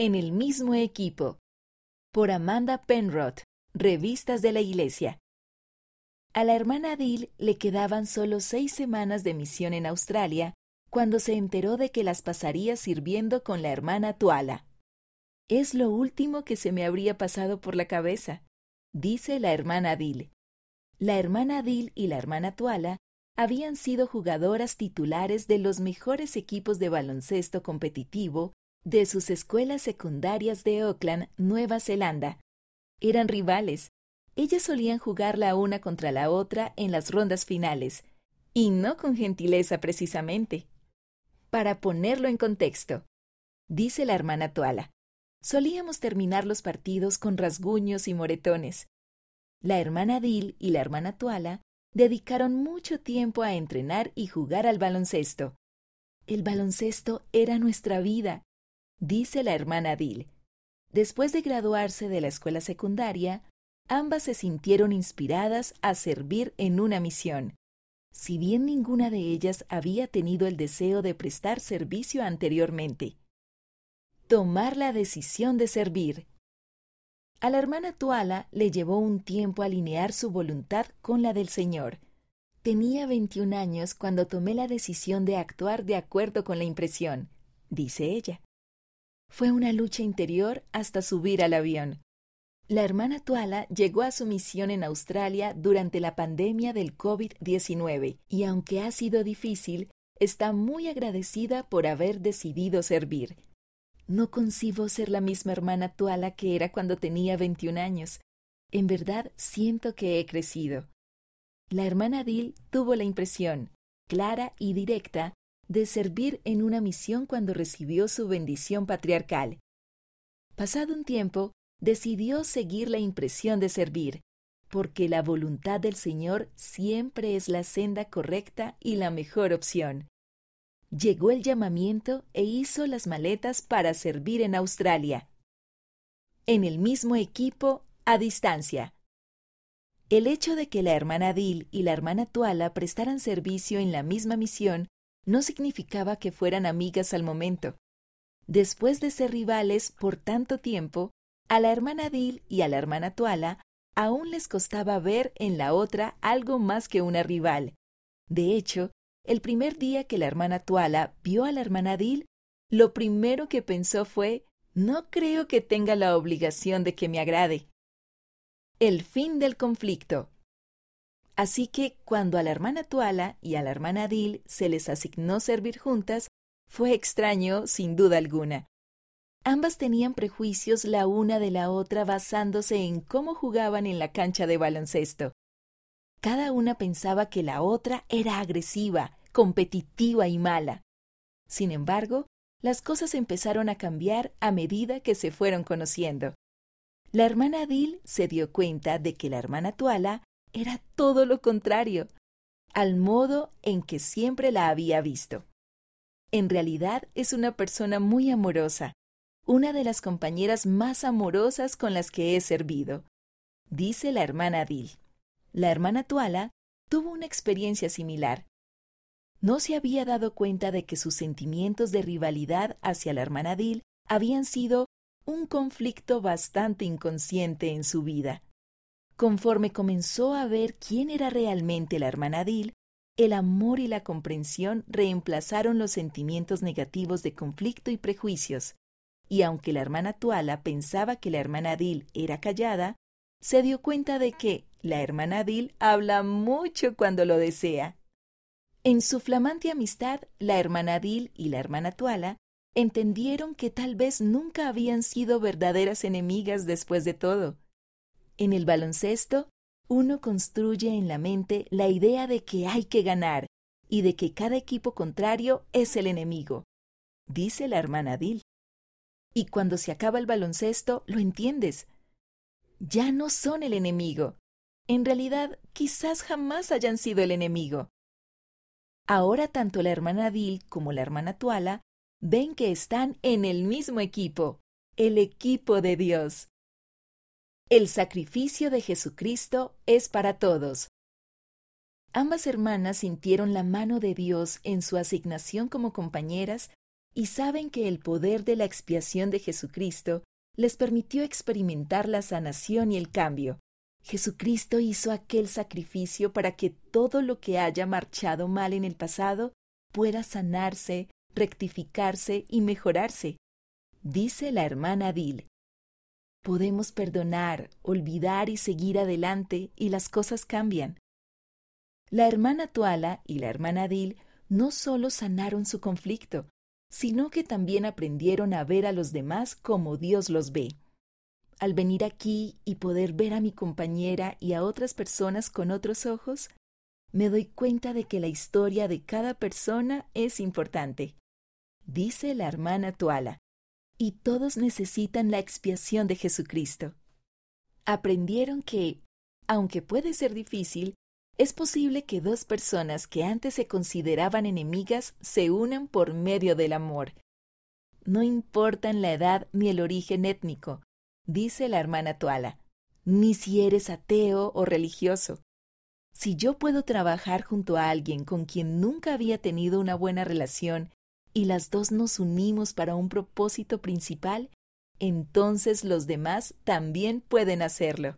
En el mismo equipo. Por Amanda Penrod, Revistas de la Iglesia. A la hermana Adil le quedaban solo seis semanas de misión en Australia cuando se enteró de que las pasaría sirviendo con la hermana Tuala. Es lo último que se me habría pasado por la cabeza, dice la hermana Adil. La hermana Adil y la hermana Tuala habían sido jugadoras titulares de los mejores equipos de baloncesto competitivo de sus escuelas secundarias de Auckland, Nueva Zelanda. Eran rivales. Ellas solían jugar la una contra la otra en las rondas finales, y no con gentileza precisamente. Para ponerlo en contexto, dice la hermana Tuala, solíamos terminar los partidos con rasguños y moretones. La hermana Dil y la hermana Tuala dedicaron mucho tiempo a entrenar y jugar al baloncesto. El baloncesto era nuestra vida dice la hermana Dil. Después de graduarse de la escuela secundaria, ambas se sintieron inspiradas a servir en una misión, si bien ninguna de ellas había tenido el deseo de prestar servicio anteriormente. Tomar la decisión de servir. A la hermana Tuala le llevó un tiempo alinear su voluntad con la del Señor. Tenía 21 años cuando tomé la decisión de actuar de acuerdo con la impresión, dice ella. Fue una lucha interior hasta subir al avión. La hermana Tuala llegó a su misión en Australia durante la pandemia del COVID-19 y aunque ha sido difícil, está muy agradecida por haber decidido servir. No concibo ser la misma hermana Tuala que era cuando tenía 21 años. En verdad siento que he crecido. La hermana Dil tuvo la impresión, clara y directa, de servir en una misión cuando recibió su bendición patriarcal. Pasado un tiempo, decidió seguir la impresión de servir, porque la voluntad del Señor siempre es la senda correcta y la mejor opción. Llegó el llamamiento e hizo las maletas para servir en Australia. En el mismo equipo, a distancia. El hecho de que la hermana Dil y la hermana Tuala prestaran servicio en la misma misión no significaba que fueran amigas al momento. Después de ser rivales por tanto tiempo, a la hermana Dil y a la hermana Tuala aún les costaba ver en la otra algo más que una rival. De hecho, el primer día que la hermana Tuala vio a la hermana Dil, lo primero que pensó fue no creo que tenga la obligación de que me agrade. El fin del conflicto. Así que cuando a la hermana Tuala y a la hermana Dil se les asignó servir juntas, fue extraño sin duda alguna. Ambas tenían prejuicios la una de la otra basándose en cómo jugaban en la cancha de baloncesto. Cada una pensaba que la otra era agresiva, competitiva y mala. Sin embargo, las cosas empezaron a cambiar a medida que se fueron conociendo. La hermana Dil se dio cuenta de que la hermana Tuala era todo lo contrario, al modo en que siempre la había visto. En realidad es una persona muy amorosa, una de las compañeras más amorosas con las que he servido, dice la hermana Dil. La hermana Tuala tuvo una experiencia similar. No se había dado cuenta de que sus sentimientos de rivalidad hacia la hermana Dil habían sido un conflicto bastante inconsciente en su vida. Conforme comenzó a ver quién era realmente la hermana Dil, el amor y la comprensión reemplazaron los sentimientos negativos de conflicto y prejuicios, y aunque la hermana Tuala pensaba que la hermana Dil era callada, se dio cuenta de que la hermana Dil habla mucho cuando lo desea. En su flamante amistad, la hermana Dil y la hermana Tuala entendieron que tal vez nunca habían sido verdaderas enemigas después de todo, en el baloncesto, uno construye en la mente la idea de que hay que ganar y de que cada equipo contrario es el enemigo, dice la hermana Dil. Y cuando se acaba el baloncesto, lo entiendes. Ya no son el enemigo. En realidad, quizás jamás hayan sido el enemigo. Ahora tanto la hermana Dil como la hermana Tuala ven que están en el mismo equipo, el equipo de Dios. El sacrificio de Jesucristo es para todos. Ambas hermanas sintieron la mano de Dios en su asignación como compañeras y saben que el poder de la expiación de Jesucristo les permitió experimentar la sanación y el cambio. Jesucristo hizo aquel sacrificio para que todo lo que haya marchado mal en el pasado pueda sanarse, rectificarse y mejorarse. Dice la hermana Dil. Podemos perdonar, olvidar y seguir adelante y las cosas cambian. La hermana Tuala y la hermana Dil no solo sanaron su conflicto, sino que también aprendieron a ver a los demás como Dios los ve. Al venir aquí y poder ver a mi compañera y a otras personas con otros ojos, me doy cuenta de que la historia de cada persona es importante. Dice la hermana Tuala, y todos necesitan la expiación de Jesucristo. Aprendieron que, aunque puede ser difícil, es posible que dos personas que antes se consideraban enemigas se unan por medio del amor. No importan la edad ni el origen étnico, dice la hermana Tuala, ni si eres ateo o religioso. Si yo puedo trabajar junto a alguien con quien nunca había tenido una buena relación y las dos nos unimos para un propósito principal, entonces los demás también pueden hacerlo.